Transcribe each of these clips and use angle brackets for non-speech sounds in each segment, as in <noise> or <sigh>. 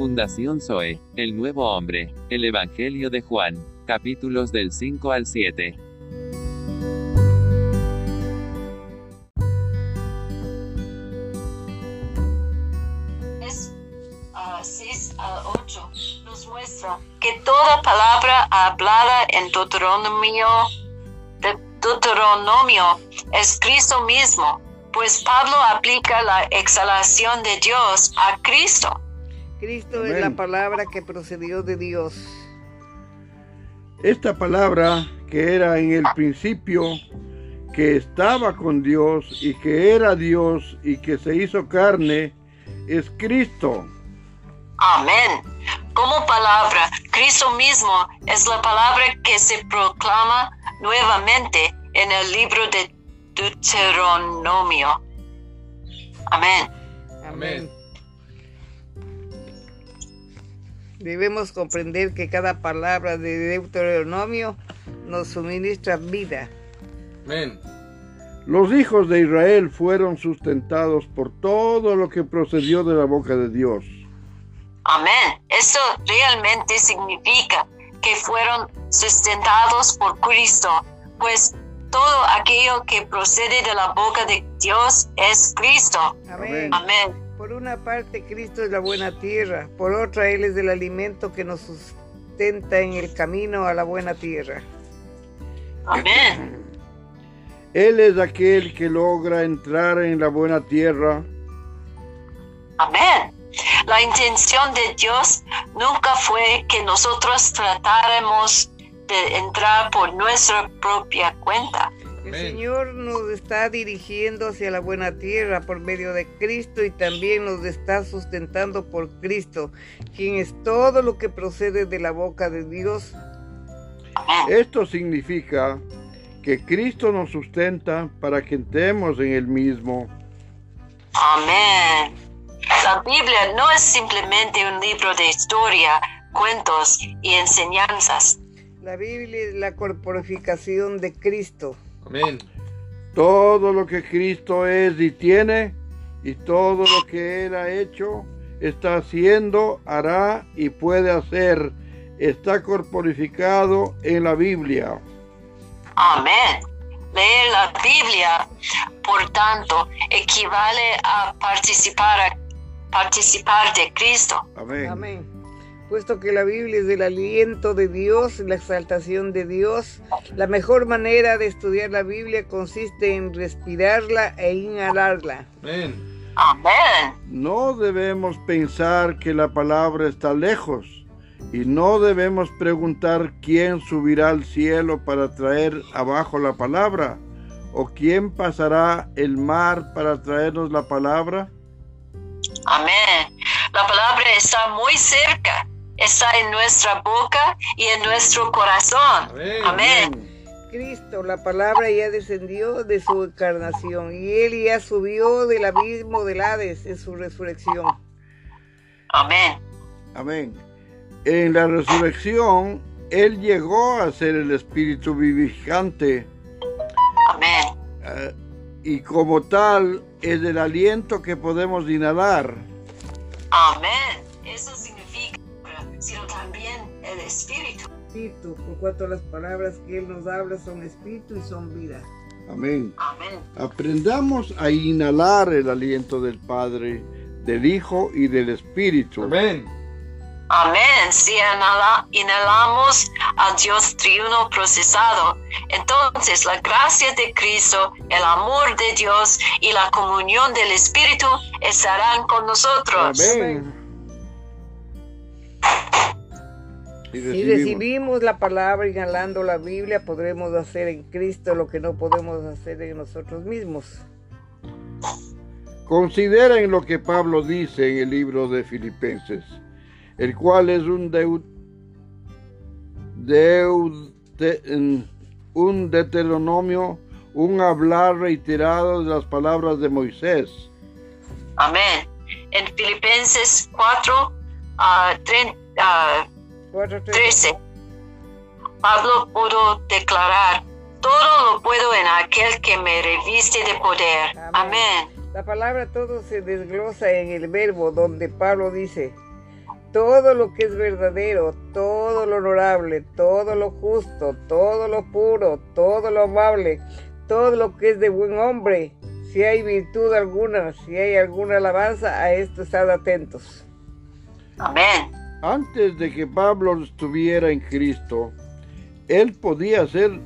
Fundación Zoe, El Nuevo Hombre, el Evangelio de Juan, capítulos del 5 al 7. Es 6 a 8 nos muestra que toda palabra hablada en Deuteronomio, de Deuteronomio es Cristo mismo, pues Pablo aplica la exhalación de Dios a Cristo. Cristo es la palabra que procedió de Dios. Esta palabra que era en el principio, que estaba con Dios y que era Dios y que se hizo carne, es Cristo. Amén. Como palabra, Cristo mismo es la palabra que se proclama nuevamente en el libro de Deuteronomio. Amén. Amén. Debemos comprender que cada palabra de Deuteronomio nos suministra vida. Amén. Los hijos de Israel fueron sustentados por todo lo que procedió de la boca de Dios. Amén. Eso realmente significa que fueron sustentados por Cristo, pues todo aquello que procede de la boca de Dios es Cristo. Amén. Amén. Por una parte, Cristo es la buena tierra, por otra, Él es el alimento que nos sustenta en el camino a la buena tierra. Amén. Él es aquel que logra entrar en la buena tierra. Amén. La intención de Dios nunca fue que nosotros tratáramos de entrar por nuestra propia cuenta. El. Señor nos está dirigiendo hacia la buena tierra por medio de Cristo y también nos está sustentando por Cristo, quien es todo lo que procede de la boca de Dios. Amén. Esto significa que Cristo nos sustenta para que entremos en el mismo. Amén. La Biblia no es simplemente un libro de historia, cuentos y enseñanzas. La Biblia es la corporificación de Cristo. Amén. Todo lo que Cristo es y tiene, y todo lo que Él ha hecho, está haciendo, hará y puede hacer, está corporificado en la Biblia. Amén. Leer la Biblia, por tanto, equivale a participar, a participar de Cristo. Amén. Amén. Puesto que la Biblia es el aliento de Dios, la exaltación de Dios, la mejor manera de estudiar la Biblia consiste en respirarla e inhalarla. Amén. Amén. No debemos pensar que la palabra está lejos y no debemos preguntar quién subirá al cielo para traer abajo la palabra o quién pasará el mar para traernos la palabra. Amén. La palabra está muy cerca. Está en nuestra boca y en nuestro corazón. Amén. Amén. Cristo, la palabra ya descendió de su encarnación y Él ya subió del abismo del Hades en su resurrección. Amén. Amén. En la resurrección, Él llegó a ser el Espíritu vivificante Amén. eh, y como tal es el aliento que podemos inhalar. Amén. Espíritu. Espíritu, por cuanto las palabras que Él nos habla son espíritu y son vida. Amén. Amén. Aprendamos a inhalar el aliento del Padre, del Hijo y del Espíritu. Amén. Amén. Si inhala- inhalamos a Dios triuno procesado, entonces la gracia de Cristo, el amor de Dios y la comunión del Espíritu estarán con nosotros. Amén. Si recibimos. recibimos la palabra inhalando la Biblia, podremos hacer en Cristo lo que no podemos hacer en nosotros mismos. Consideren lo que Pablo dice en el libro de Filipenses, el cual es un deut, deut- de- en- un deuteronomio, un hablar reiterado de las palabras de Moisés. Amén. En Filipenses 4, ah, tre- ah, Cuatro, tres. 13, Pablo pudo declarar, todo lo puedo en aquel que me reviste de poder. Amén. La palabra todo se desglosa en el verbo donde Pablo dice, todo lo que es verdadero, todo lo honorable, todo lo justo, todo lo puro, todo lo amable, todo lo que es de buen hombre, si hay virtud alguna, si hay alguna alabanza, a esto estad atentos. Amén. Antes de que Pablo estuviera en Cristo, él podía hacer,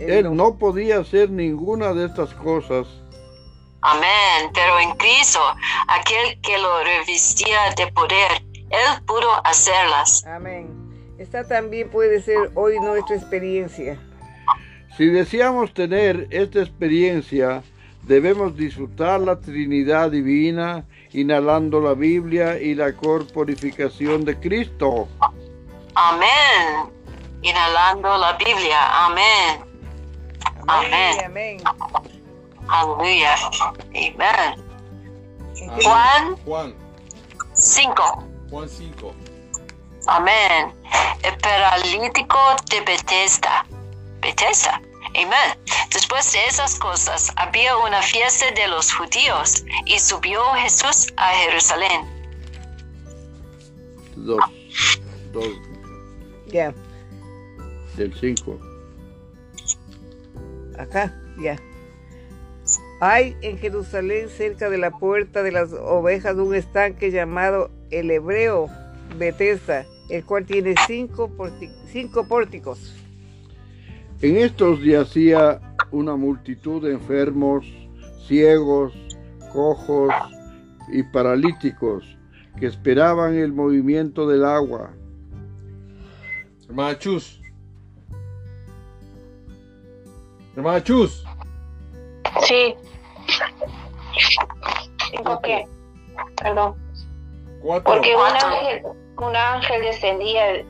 él no podía hacer ninguna de estas cosas. Amén. Pero en Cristo, aquel que lo revistía de poder, él pudo hacerlas. Amén. Esta también puede ser hoy nuestra experiencia. Si deseamos tener esta experiencia, debemos disfrutar la Trinidad Divina, inhalando la Biblia y la corporificación de Cristo. Amén. Inhalando la Biblia. Amén. Amén. Amén. Amén. Aleluya. Amén. Amén. Juan Juan, 5. Juan 5. Amén. El paralítico de Bethesda. Bethesda. Amén. Después de esas cosas, había una fiesta de los judíos y subió Jesús a Jerusalén. Dos, dos Ya, del cinco. acá, ya. Hay en Jerusalén, cerca de la puerta de las ovejas, un estanque llamado el Hebreo Bethesda, el cual tiene cinco pórticos. En estos yacía una multitud de enfermos, ciegos, cojos y paralíticos que esperaban el movimiento del agua. Hermana Chus. Hermana Chus. Sí. Tengo que, perdón, Cuatro. porque un ángel, un ángel descendía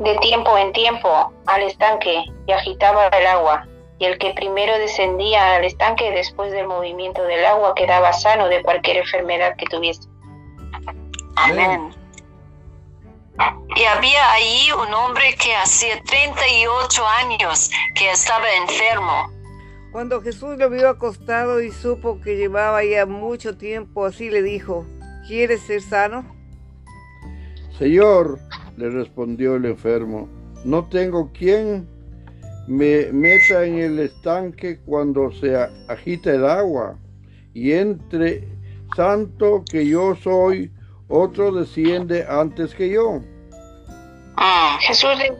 de tiempo en tiempo al estanque y agitaba el agua. Y el que primero descendía al estanque después del movimiento del agua quedaba sano de cualquier enfermedad que tuviese. Amén. Y había ahí un hombre que hacía 38 años que estaba enfermo. Cuando Jesús lo vio acostado y supo que llevaba ya mucho tiempo así, le dijo, ¿quieres ser sano? Señor, le respondió el enfermo, no tengo quien me meta en el estanque cuando se agita el agua. Y entre santo que yo soy, otro desciende antes que yo. Mm. Jesús, le-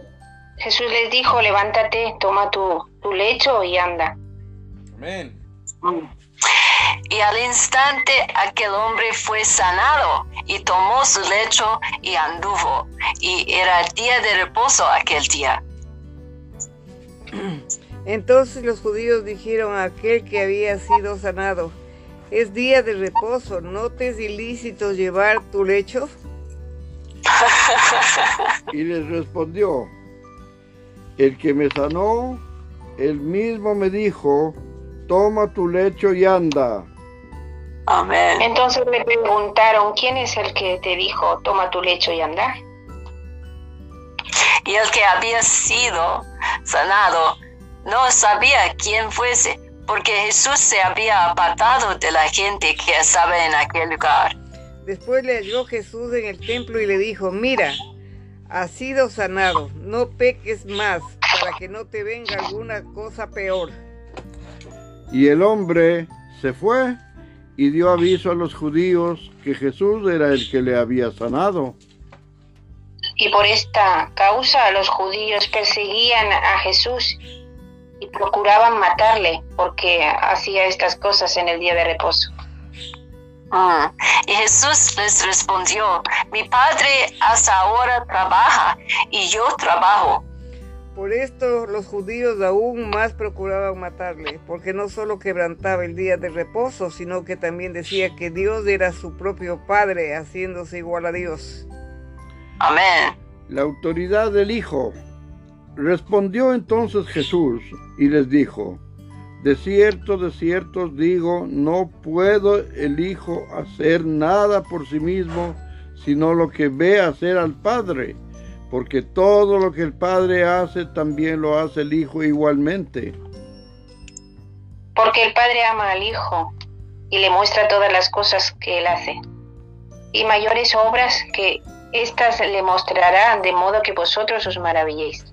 Jesús les dijo, levántate, toma tu, tu lecho y anda. Amén. Y al instante aquel hombre fue sanado y tomó su lecho y anduvo. Y era día de reposo aquel día. <clears throat> Entonces los judíos dijeron a aquel que había sido sanado, es día de reposo, ¿no te es ilícito llevar tu lecho? <laughs> Y les respondió, el que me sanó, él mismo me dijo, toma tu lecho y anda. Amén. Entonces le preguntaron, ¿quién es el que te dijo, toma tu lecho y anda? Y el que había sido sanado no sabía quién fuese, porque Jesús se había apartado de la gente que estaba en aquel lugar. Después le halló Jesús en el templo y le dijo, mira, has sido sanado, no peques más, para que no te venga alguna cosa peor. Y el hombre se fue y dio aviso a los judíos que Jesús era el que le había sanado. Y por esta causa los judíos perseguían a Jesús y procuraban matarle porque hacía estas cosas en el día de reposo. Mm. Y Jesús les respondió, mi Padre hasta ahora trabaja y yo trabajo. Por esto los judíos aún más procuraban matarle, porque no solo quebrantaba el día de reposo, sino que también decía que Dios era su propio Padre, haciéndose igual a Dios. Amén. La autoridad del Hijo. Respondió entonces Jesús y les dijo, de cierto, de cierto os digo, no puedo el Hijo hacer nada por sí mismo, sino lo que ve hacer al Padre, porque todo lo que el Padre hace, también lo hace el Hijo igualmente. Porque el Padre ama al Hijo y le muestra todas las cosas que él hace. y mayores obras que éstas le mostrarán, de modo que vosotros os maravilléis.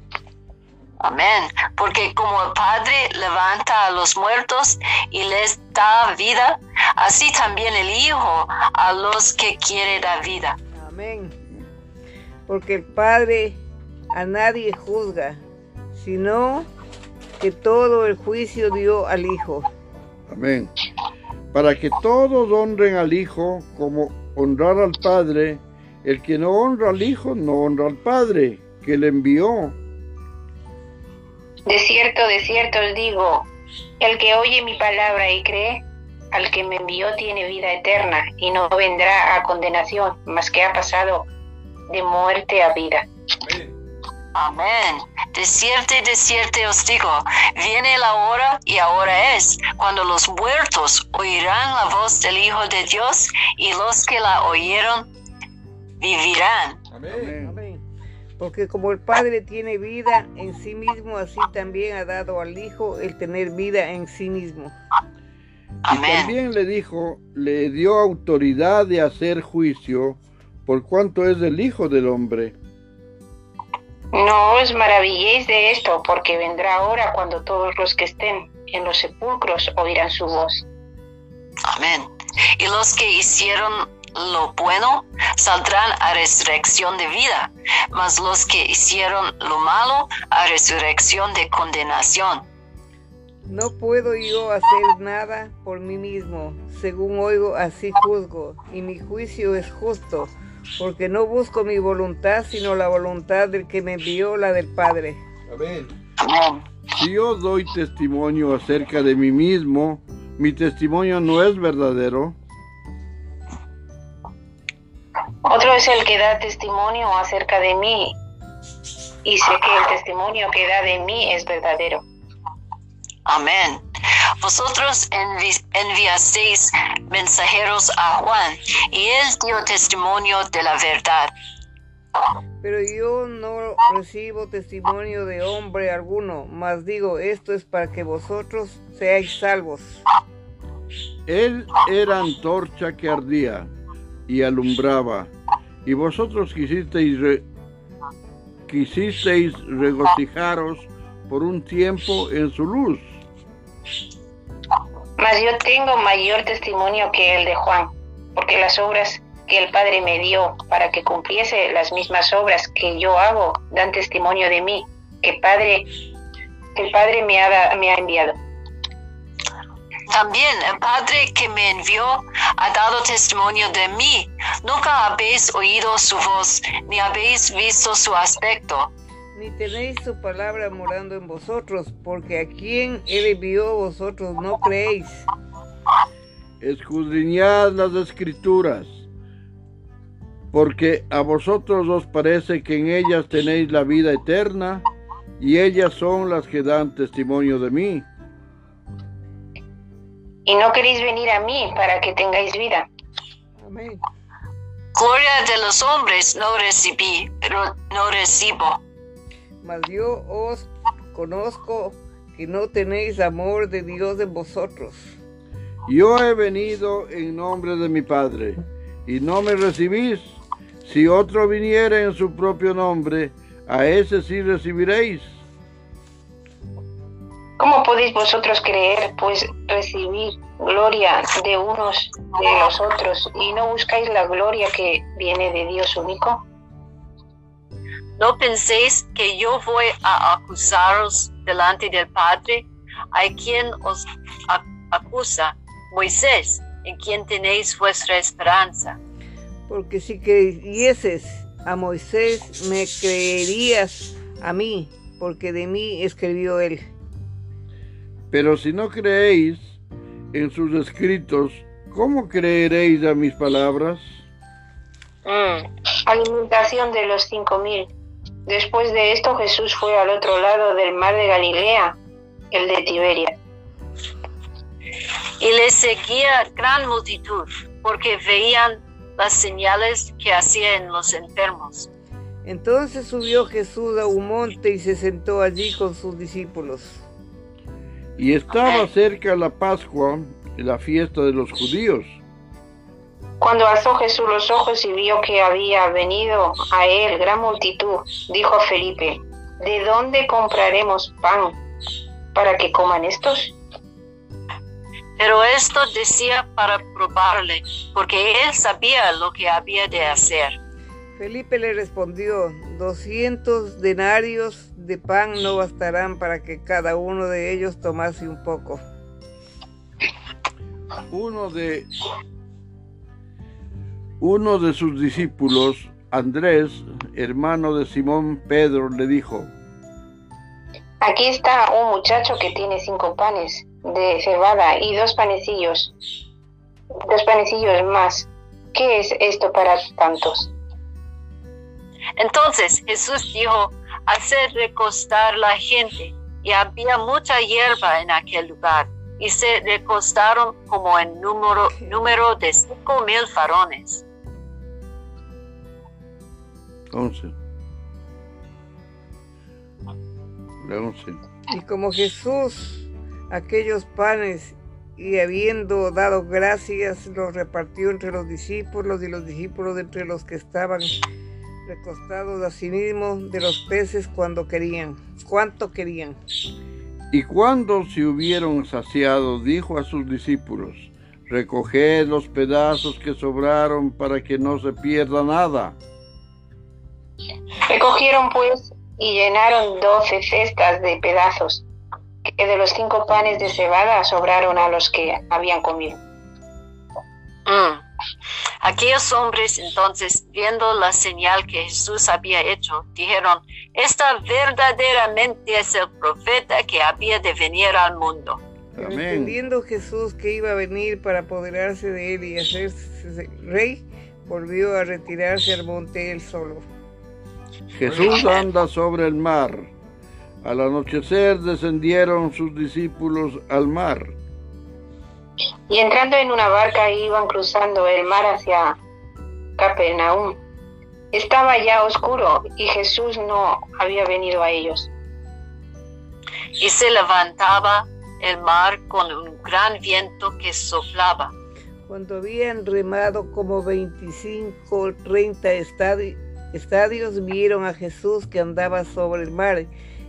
Amén. Porque como el Padre levanta a los muertos y les da vida, así también el Hijo a los que quiere dar vida. Amén. Porque el Padre a nadie juzga, sino que todo el juicio dio al Hijo. Amén. Para que todos honren al Hijo como honrar al Padre, el que no honra al Hijo no honra al Padre que le envió. De cierto, de cierto os digo, el que oye mi palabra y cree, al que me envió tiene vida eterna y no vendrá a condenación, mas que ha pasado de muerte a vida. Amén. De cierto y de cierto os digo, viene la hora y ahora es, cuando los muertos oirán la voz del Hijo de Dios y los que la oyeron vivirán. Amén. Amén. Porque como el Padre tiene vida en sí mismo, así también ha dado al Hijo el tener vida en sí mismo. Y Amén. también le dijo, le dio autoridad de hacer juicio, por cuanto es el Hijo del Hombre. No os maravilléis de esto, porque vendrá hora cuando todos los que estén en los sepulcros oirán su voz. Amén. Y los que hicieron lo bueno saldrán a resurrección de vida, mas los que hicieron lo malo a resurrección de condenación. No puedo yo hacer nada por mí mismo. Según oigo, así juzgo. Y mi juicio es justo, porque no busco mi voluntad, sino la voluntad del que me envió, la del Padre. Amén. Amén. Si yo doy testimonio acerca de mí mismo, mi testimonio no es verdadero. Otro es el que da testimonio acerca de mí, y sé que el testimonio que da de mí es verdadero. Amén. Vosotros envi- enviasteis mensajeros a Juan, y él dio testimonio de la verdad. Pero yo no recibo testimonio de hombre alguno, mas digo, esto es para que vosotros seáis salvos. Él era antorcha que ardía y alumbraba, y vosotros quisisteis, re- quisisteis regocijaros por un tiempo en su luz. Mas yo tengo mayor testimonio que el de Juan, porque las obras que el Padre me dio para que cumpliese las mismas obras que yo hago dan testimonio de mí, que Padre, el Padre me ha enviado. También el Padre que me envió ha dado testimonio de mí. Nunca habéis oído su voz, ni habéis visto su aspecto. Ni tenéis su palabra morando en vosotros, porque a quien él envió vosotros no creéis. Escudriñad las escrituras, porque a vosotros os parece que en ellas tenéis la vida eterna, y ellas son las que dan testimonio de mí. Y no queréis venir a mí para que tengáis vida. Amén. Gloria de los hombres no recibí, no recibo. Mas yo os conozco que no tenéis amor de Dios en vosotros. Yo he venido en nombre de mi Padre, y no me recibís. Si otro viniera en su propio nombre, a ese sí recibiréis. ¿Cómo podéis vosotros creer, pues recibir gloria de unos de los otros y no buscáis la gloria que viene de Dios único? No penséis que yo voy a acusaros delante del Padre, a quien os acusa, Moisés, en quien tenéis vuestra esperanza. Porque si creyeses a Moisés, me creerías a mí, porque de mí escribió él. Pero si no creéis en sus escritos, ¿cómo creeréis a mis palabras? Alimentación de los cinco mil. Después de esto Jesús fue al otro lado del mar de Galilea, el de Tiberia. Y le seguía gran multitud, porque veían las señales que hacía en los enfermos. Entonces subió Jesús a un monte y se sentó allí con sus discípulos. Y estaba cerca la Pascua, la fiesta de los judíos. Cuando alzó Jesús los ojos y vio que había venido a él gran multitud, dijo a Felipe, ¿de dónde compraremos pan para que coman estos? Pero esto decía para probarle, porque él sabía lo que había de hacer. Felipe le respondió, doscientos denarios de pan no bastarán para que cada uno de ellos tomase un poco. Uno de uno de sus discípulos, Andrés, hermano de Simón Pedro, le dijo, Aquí está un muchacho que tiene cinco panes de cebada y dos panecillos, dos panecillos más. ¿Qué es esto para tantos? Entonces Jesús dijo, hacer recostar la gente, y había mucha hierba en aquel lugar, y se recostaron como en número, número de cinco mil varones. 11. La 11. Y como Jesús aquellos panes y habiendo dado gracias los repartió entre los discípulos y los discípulos entre los que estaban recostados a sí mismos de los peces cuando querían, cuánto querían. Y cuando se hubieron saciado, dijo a sus discípulos, recoged los pedazos que sobraron para que no se pierda nada. Recogieron pues y llenaron doce cestas de pedazos, que de los cinco panes de cebada sobraron a los que habían comido. Mm. Aquellos hombres entonces, viendo la señal que Jesús había hecho, dijeron, esta verdaderamente es el profeta que había de venir al mundo. Pero Amén. entendiendo Jesús que iba a venir para apoderarse de él y hacerse rey, volvió a retirarse al monte él solo. Jesús anda sobre el mar. Al anochecer descendieron sus discípulos al mar. Y entrando en una barca iban cruzando el mar hacia Capernaum. Estaba ya oscuro y Jesús no había venido a ellos. Y se levantaba el mar con un gran viento que soplaba. Cuando habían remado como 25 o 30 estadi- estadios, vieron a Jesús que andaba sobre el mar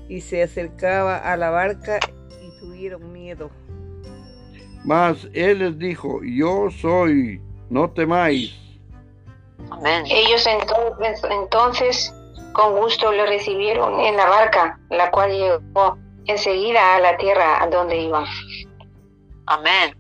y se acercaba a la barca y tuvieron miedo. Mas él les dijo, yo soy, no temáis. Amén. Ellos entonces, entonces con gusto le recibieron en la barca, la cual llegó enseguida a la tierra a donde iban. Amén.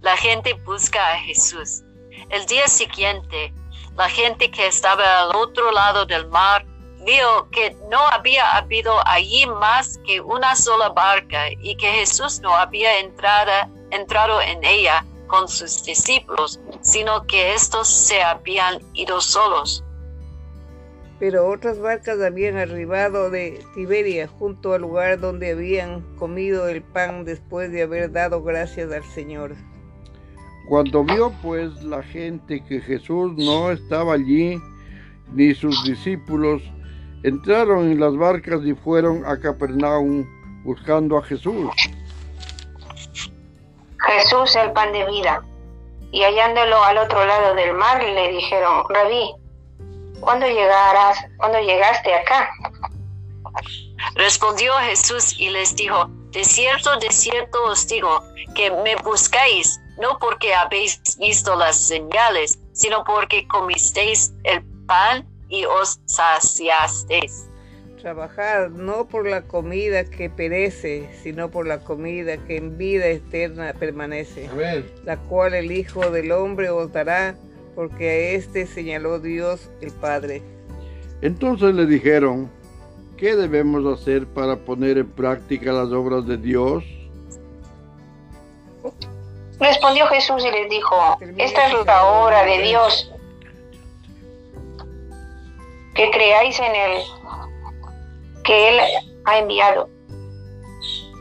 La gente busca a Jesús. El día siguiente, la gente que estaba al otro lado del mar vio que no había habido allí más que una sola barca y que Jesús no había entrado, entrado en ella con sus discípulos, sino que estos se habían ido solos. Pero otras barcas habían arribado de Tiberia junto al lugar donde habían comido el pan después de haber dado gracias al Señor. Cuando vio pues la gente que Jesús no estaba allí, ni sus discípulos, entraron en las barcas y fueron a Capernaum buscando a Jesús. Jesús el pan de vida. Y hallándolo al otro lado del mar le dijeron, Rabí, ¿cuándo llegarás, cuándo llegaste acá? Respondió Jesús y les dijo, de cierto, de cierto os digo, que me buscáis, no porque habéis visto las señales, sino porque comisteis el pan y os saciasteis. Trabajad no por la comida que perece, sino por la comida que en vida eterna permanece, Amén. la cual el Hijo del Hombre os dará, porque a éste señaló Dios el Padre. Entonces le dijeron, ¿qué debemos hacer para poner en práctica las obras de Dios? Respondió Jesús y les dijo, esta es la obra de Dios, que creáis en Él, que Él ha enviado.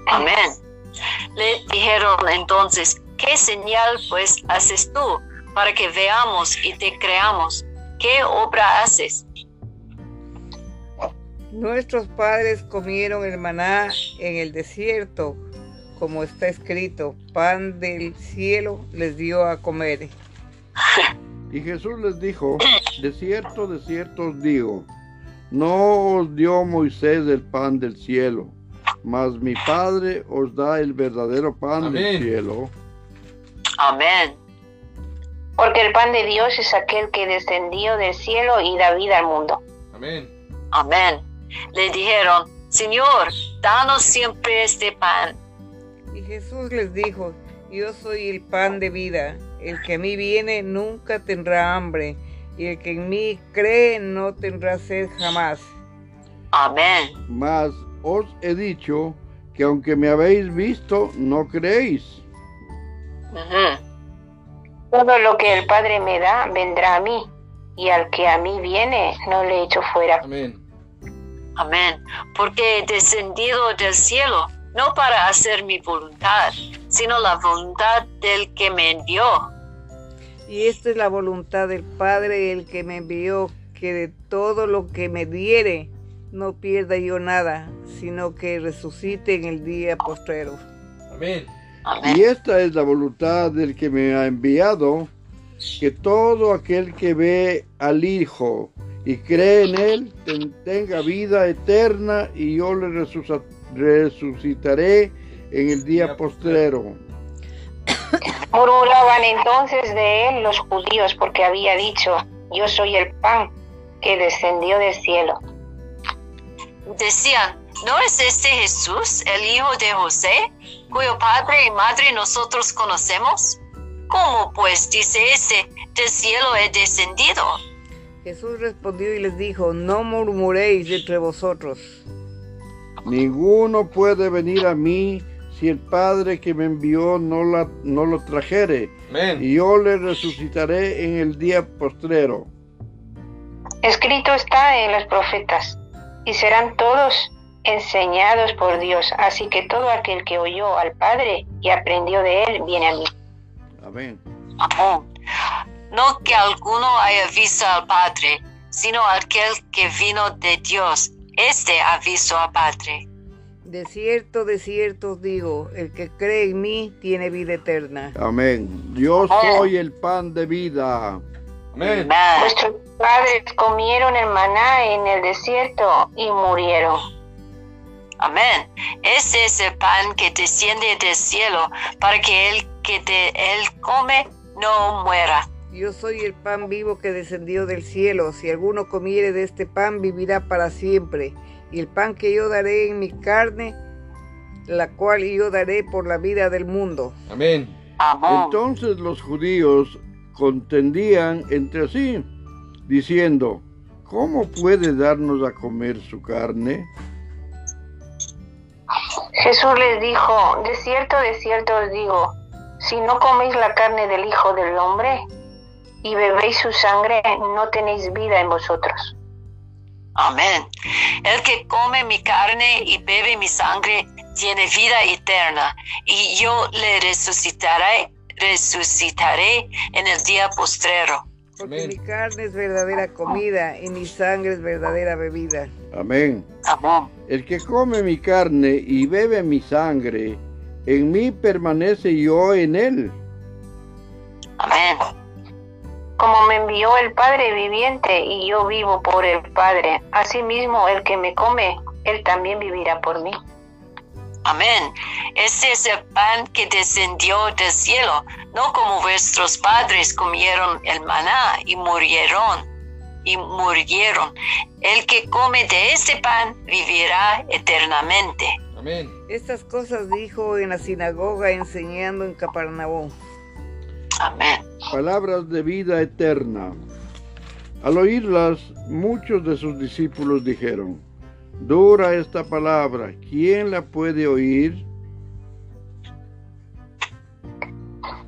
Amén. Le dijeron entonces, ¿qué señal pues haces tú para que veamos y te creamos? ¿Qué obra haces? Nuestros padres comieron el maná en el desierto, como está escrito, pan del cielo les dio a comer. Y Jesús les dijo, de cierto, de cierto os digo, no os dio Moisés el pan del cielo, mas mi Padre os da el verdadero pan del cielo. Amén. Porque el pan de Dios es aquel que descendió del cielo y da vida al mundo. Amén. Amén. Le dijeron, Señor, danos siempre este pan. Y Jesús les dijo, yo soy el pan de vida, el que a mí viene nunca tendrá hambre, y el que en mí cree no tendrá sed jamás. Amén. Mas os he dicho que aunque me habéis visto, no creéis. Todo lo que el Padre me da vendrá a mí, y al que a mí viene no le echo fuera. Amén. Amén. Porque he descendido del cielo, no para hacer mi voluntad, sino la voluntad del que me envió. Y esta es la voluntad del Padre, el que me envió, que de todo lo que me diere, no pierda yo nada, sino que resucite en el día postrero. Amén. Amén. Y esta es la voluntad del que me ha enviado, que todo aquel que ve al Hijo y cree en Él ten- tenga vida eterna y yo le resusa- resucitaré en el día postrero. <coughs> Murmuraban entonces de él los judíos porque había dicho, yo soy el pan que descendió del cielo. Decían, ¿no es este Jesús, el hijo de José, cuyo padre y madre nosotros conocemos? ¿Cómo pues dice este, del cielo he descendido? Jesús respondió y les dijo, no murmuréis entre vosotros. Ninguno puede venir a mí si el Padre que me envió no, la, no lo trajere, Amén. y yo le resucitaré en el día postrero. Escrito está en los profetas, y serán todos enseñados por Dios. Así que todo aquel que oyó al Padre y aprendió de él viene a mí. Amén. Amén. No que alguno haya visto al Padre, sino aquel que vino de Dios. Este ha visto al Padre. De cierto, de cierto os digo, el que cree en mí tiene vida eterna. Amén. Yo soy el pan de vida. Amén. Amén. Vuestros padres comieron el maná en el desierto y murieron. Amén. Este es el pan que desciende del cielo para que el que de él come no muera. Yo soy el pan vivo que descendió del cielo. Si alguno comiere de este pan, vivirá para siempre. Y el pan que yo daré en mi carne, la cual yo daré por la vida del mundo. Amén. Amén. Entonces los judíos contendían entre sí, diciendo, ¿cómo puede darnos a comer su carne? Jesús les dijo, de cierto, de cierto os digo, si no coméis la carne del Hijo del Hombre y bebéis su sangre, no tenéis vida en vosotros. Amén. El que come mi carne y bebe mi sangre tiene vida eterna, y yo le resucitaré, resucitaré en el día postrero. Porque Amén. mi carne es verdadera comida y mi sangre es verdadera bebida. Amén. Amén. El que come mi carne y bebe mi sangre, en mí permanece yo en él. Como me envió el Padre viviente y yo vivo por el Padre, asimismo el que me come, él también vivirá por mí. Amén. Este es el pan que descendió del cielo, no como vuestros padres comieron el maná y murieron. Y murieron. El que come de este pan vivirá eternamente. Amén. Estas cosas dijo en la sinagoga enseñando en Capernaum. Amén. Palabras de vida eterna. Al oírlas, muchos de sus discípulos dijeron, Dura esta palabra, ¿quién la puede oír?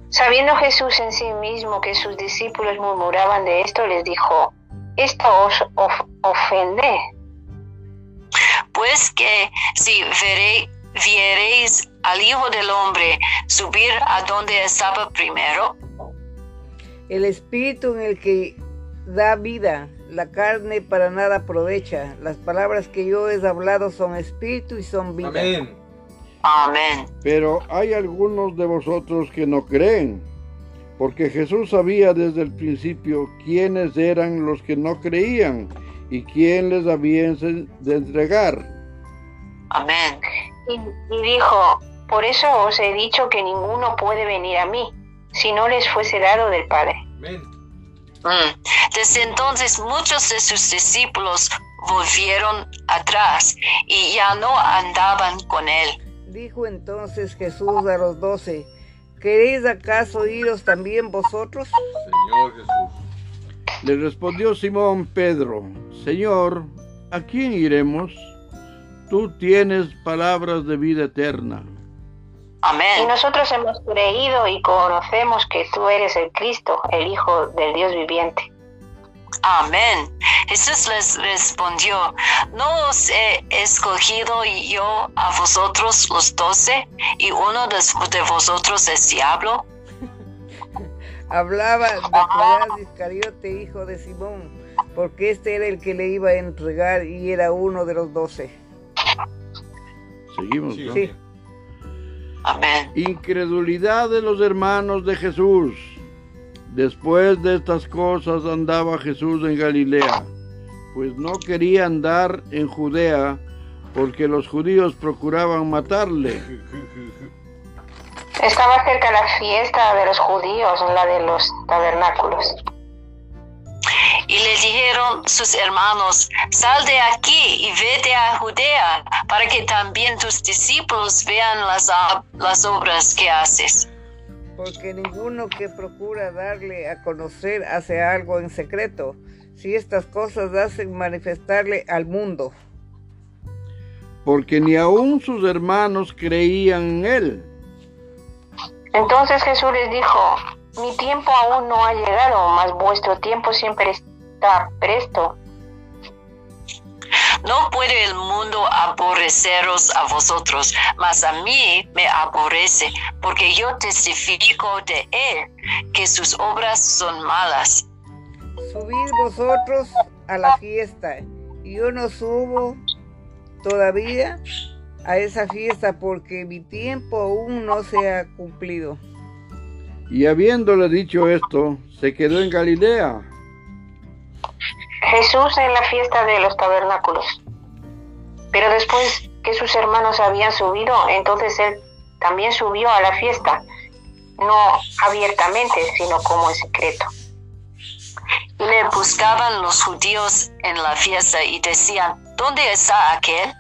Sabiendo Jesús en sí mismo que sus discípulos murmuraban de esto, les dijo, ¿esto os of- ofende? Pues que si veré- viereis al Hijo del Hombre subir a donde estaba primero, El espíritu en el que da vida, la carne para nada aprovecha. Las palabras que yo he hablado son espíritu y son vida. Amén. amén. Pero hay algunos de vosotros que no creen. porque Jesús sabía desde el principio quiénes eran los que no creían y quién les había de entregar. Amén. Y, y dijo, por eso os he dicho que ninguno puede venir a mí, si no les fuese dado del Padre. Mm. Desde entonces muchos de sus discípulos volvieron atrás y ya no andaban con él. Dijo entonces Jesús a los doce, ¿queréis acaso iros también vosotros? Señor Jesús. Le respondió Simón Pedro, Señor, ¿a quién iremos? Tú tienes palabras de vida eterna. Y nosotros hemos creído y conocemos que tú eres el Cristo, el Hijo del Dios viviente. Amén. Jesús les respondió, ¿no os he escogido yo a vosotros los doce y uno de, de vosotros es diablo? <laughs> Hablaba de Judas Iscariote, hijo de Simón, porque este era el que le iba a entregar y era uno de los doce. Seguimos, Sí, ¿no? Sí. Amén. Incredulidad de los hermanos de Jesús. Después de estas cosas andaba Jesús en Galilea, pues no quería andar en Judea, porque los judíos procuraban matarle. Estaba cerca la fiesta de los judíos, la de los tabernáculos. Y le dijeron sus hermanos, sal de aquí y vete a Judea, para que también tus discípulos vean las, ob- las obras que haces. Porque ninguno que procura darle a conocer hace algo en secreto, si estas cosas hacen manifestarle al mundo. porque ni aun sus hermanos creían en él. Entonces Jesús les dijo, mi tiempo aún no ha llegado, mas vuestro tiempo siempre está presto. No puede el mundo aborreceros a vosotros, mas a mí me aborrece, porque yo testifico de él que sus obras son malas. Subid vosotros a la fiesta, y yo no subo todavía a esa fiesta porque mi tiempo aún no se ha cumplido. Y habiéndole dicho esto, se quedó en Galilea. Jesús en la fiesta de los tabernáculos. Pero después que sus hermanos habían subido, entonces él también subió a la fiesta, no abiertamente, sino como en secreto. Y le buscaban los judíos en la fiesta y decían, ¿dónde está aquel?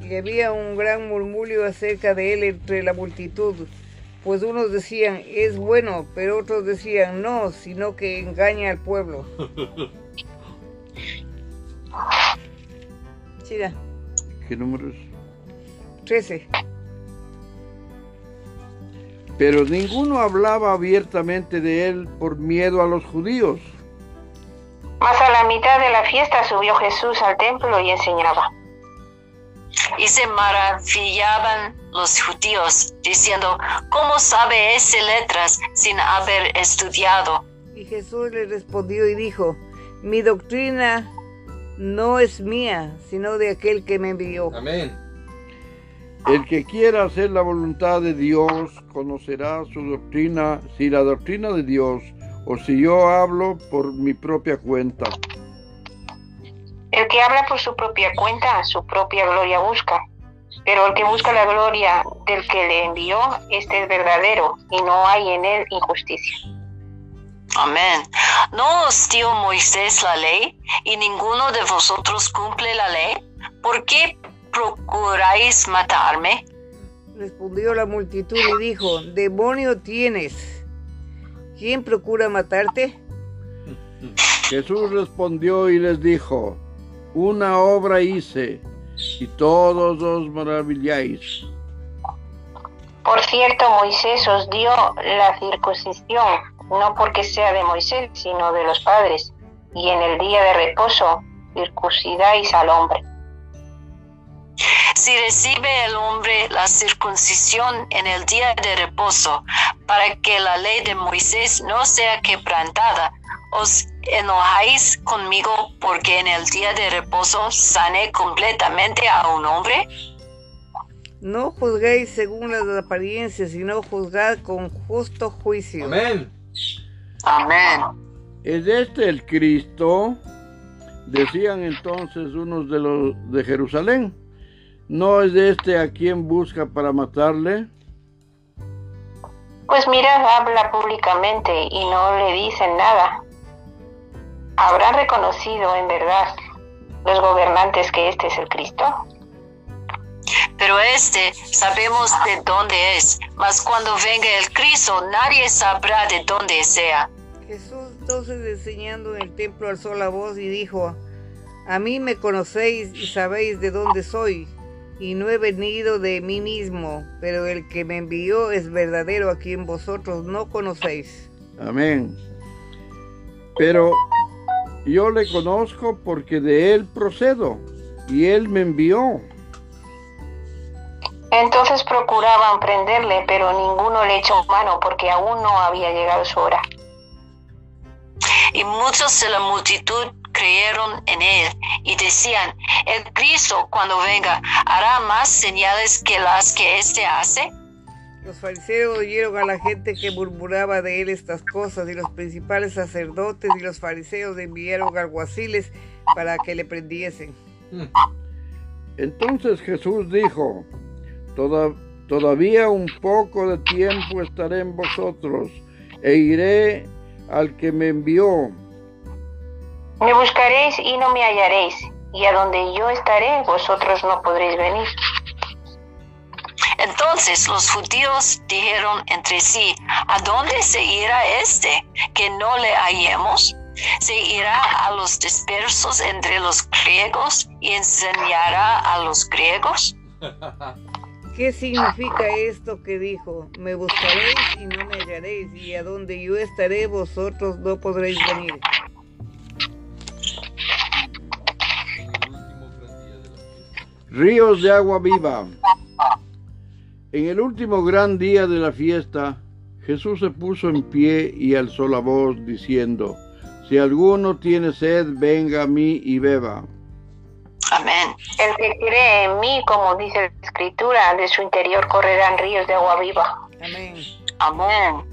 Y había un gran murmullo acerca de él entre la multitud, pues unos decían, es bueno, pero otros decían, no, sino que engaña al pueblo. <laughs> Chida, ¿Qué número es? 13. Pero ninguno hablaba abiertamente de él por miedo a los judíos. Mas a la mitad de la fiesta subió Jesús al templo y enseñaba. Y se maravillaban los judíos, diciendo, ¿cómo sabe ese letras sin haber estudiado? Y Jesús le respondió y dijo, mi doctrina no es mía, sino de aquel que me envió. Amén. El que quiera hacer la voluntad de Dios conocerá su doctrina, si la doctrina de Dios o si yo hablo por mi propia cuenta. El que habla por su propia cuenta, su propia gloria busca. Pero el que busca la gloria del que le envió, este es verdadero, y no hay en él injusticia. Amén. ¿No os dio Moisés la ley y ninguno de vosotros cumple la ley? ¿Por qué procuráis matarme? Respondió la multitud y dijo, demonio tienes. ¿Quién procura matarte? <laughs> Jesús respondió y les dijo, una obra hice y todos os maravilláis. Por cierto, Moisés os dio la circuncisión, no porque sea de Moisés, sino de los padres, y en el día de reposo circuncidáis al hombre. Si recibe el hombre la circuncisión en el día de reposo, para que la ley de Moisés no sea quebrantada, os enojáis conmigo porque en el día de reposo sané completamente a un hombre? No juzguéis según las apariencias, sino juzgad con justo juicio. Amén. Amén. ¿Es este el Cristo? Decían entonces unos de los de Jerusalén. ¿No es este a quien busca para matarle? Pues mira, habla públicamente y no le dicen nada. ¿Habrán reconocido en verdad los gobernantes que este es el Cristo? Pero este sabemos de dónde es, mas cuando venga el Cristo nadie sabrá de dónde sea. Jesús entonces enseñando en el templo alzó la voz y dijo, a mí me conocéis y sabéis de dónde soy, y no he venido de mí mismo, pero el que me envió es verdadero a quien vosotros no conocéis. Amén. Pero yo le conozco porque de él procedo, y él me envió. Entonces procuraban prenderle, pero ninguno le echó mano porque aún no había llegado su hora. Y muchos de la multitud creyeron en él y decían, el Cristo cuando venga hará más señales que las que éste hace. Los fariseos oyeron a la gente que murmuraba de él estas cosas y los principales sacerdotes y los fariseos enviaron alguaciles para que le prendiesen. <laughs> Entonces Jesús dijo, "Toda- todavía un poco de tiempo estaré en vosotros e iré al que me envió. Me buscaréis y no me hallaréis, y a donde yo estaré vosotros no podréis venir. Entonces los judíos dijeron entre sí, ¿a dónde se irá este que no le hallemos? ¿Se irá a los dispersos entre los griegos y enseñará a los griegos? <laughs> ¿Qué significa esto que dijo? Me buscaréis y no me hallaréis, y a donde yo estaré vosotros no podréis venir. Ríos de agua viva. En el último gran día de la fiesta, Jesús se puso en pie y alzó la voz diciendo, Si alguno tiene sed, venga a mí y beba. Amén. El que cree en mí, como dice la escritura, de su interior correrán ríos de agua viva. Amén. Amén.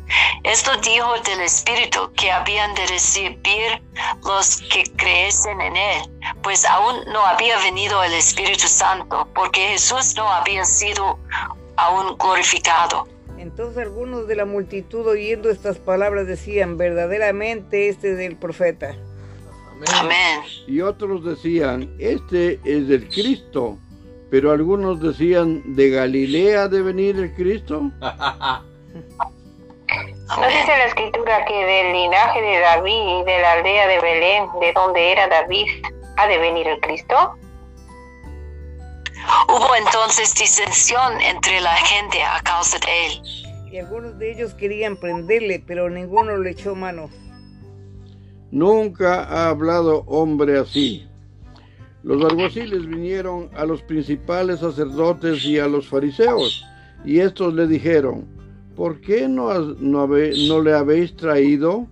Esto dijo del Espíritu que habían de recibir los que creyesen en Él, pues aún no había venido el Espíritu Santo, porque Jesús no había sido aún glorificado. Entonces algunos de la multitud oyendo estas palabras decían, verdaderamente este es el profeta. Amén. Amén. Y otros decían, Este es el Cristo. Pero algunos decían, ¿de Galilea de venir el Cristo? <laughs> ¿No dice la escritura que del linaje de David y de la aldea de Belén, de donde era David, ha de venir el Cristo? Hubo entonces disensión entre la gente a causa de Él. Y algunos de ellos querían prenderle, pero ninguno le echó mano. Nunca ha hablado hombre así. Los alguaciles vinieron a los principales sacerdotes y a los fariseos, y estos le dijeron, ¿por qué no, no, no le habéis traído?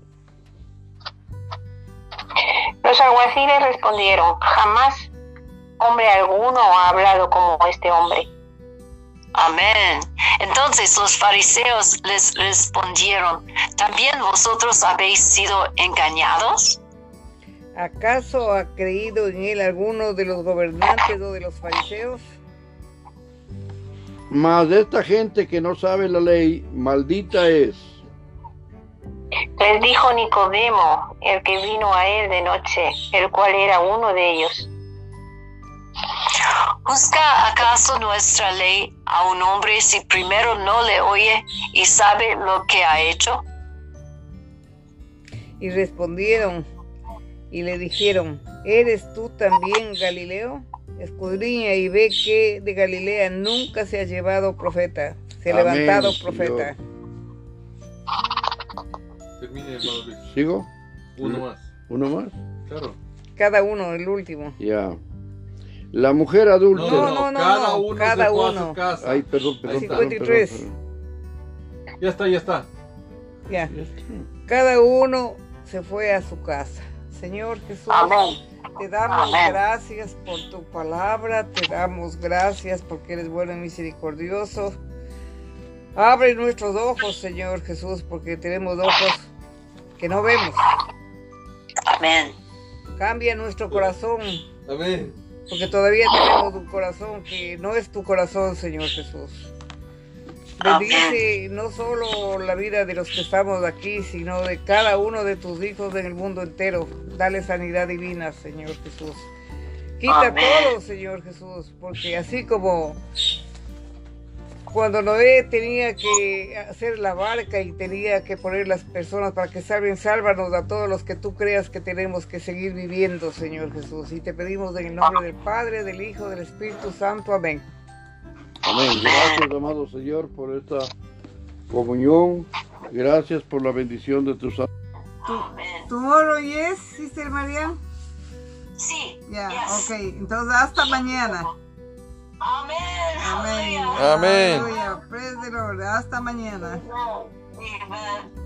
Los alguaciles respondieron, jamás hombre alguno ha hablado como este hombre. Amén. Entonces los fariseos les respondieron, ¿también vosotros habéis sido engañados? ¿Acaso ha creído en él alguno de los gobernantes o de los fariseos? Mas esta gente que no sabe la ley, maldita es. Les dijo Nicodemo, el que vino a él de noche, el cual era uno de ellos. ¿Juzga acaso nuestra ley a un hombre si primero no le oye y sabe lo que ha hecho? Y respondieron y le dijeron, ¿eres tú también Galileo? Escudriña y ve que de Galilea nunca se ha llevado profeta, se ha Amén, levantado Señor. profeta. Termine. ¿Sigo? Uno más. ¿Uno más? Claro. Cada uno, el último. Ya. La mujer adúltera. No, no, no, cada no, uno cada se fue a uno. su casa. Ay, perdón, perdón, Ahí está. perdón, 53. perdón, Ya está, ya está. Ya. Cada uno se fue a su casa. Señor Jesús, Amén. te damos Amén. gracias por tu palabra, te damos gracias porque eres bueno y misericordioso. Abre nuestros ojos, Señor Jesús, porque tenemos ojos que no vemos. Amén. Cambia nuestro corazón, Amén. Porque todavía tenemos un corazón que no es tu corazón, Señor Jesús. Bendice no solo la vida de los que estamos aquí, sino de cada uno de tus hijos en el mundo entero. Dale sanidad divina, Señor Jesús. Quita Amén. todo, Señor Jesús, porque así como cuando Noé tenía que hacer la barca y tenía que poner las personas para que salven, sálvanos a todos los que tú creas que tenemos que seguir viviendo, Señor Jesús. Y te pedimos en el nombre del Padre, del Hijo, del Espíritu Santo. Amén. Amén. Gracias, amado Señor, por esta comunión. Gracias por la bendición de tus Amén. Tomorrow yes, Sister Marian? Sí. Ya, yes. ok. Entonces hasta mañana. Amén. Amén. Amén. Aleluya. Praise the Lord. Hasta mañana. Amen.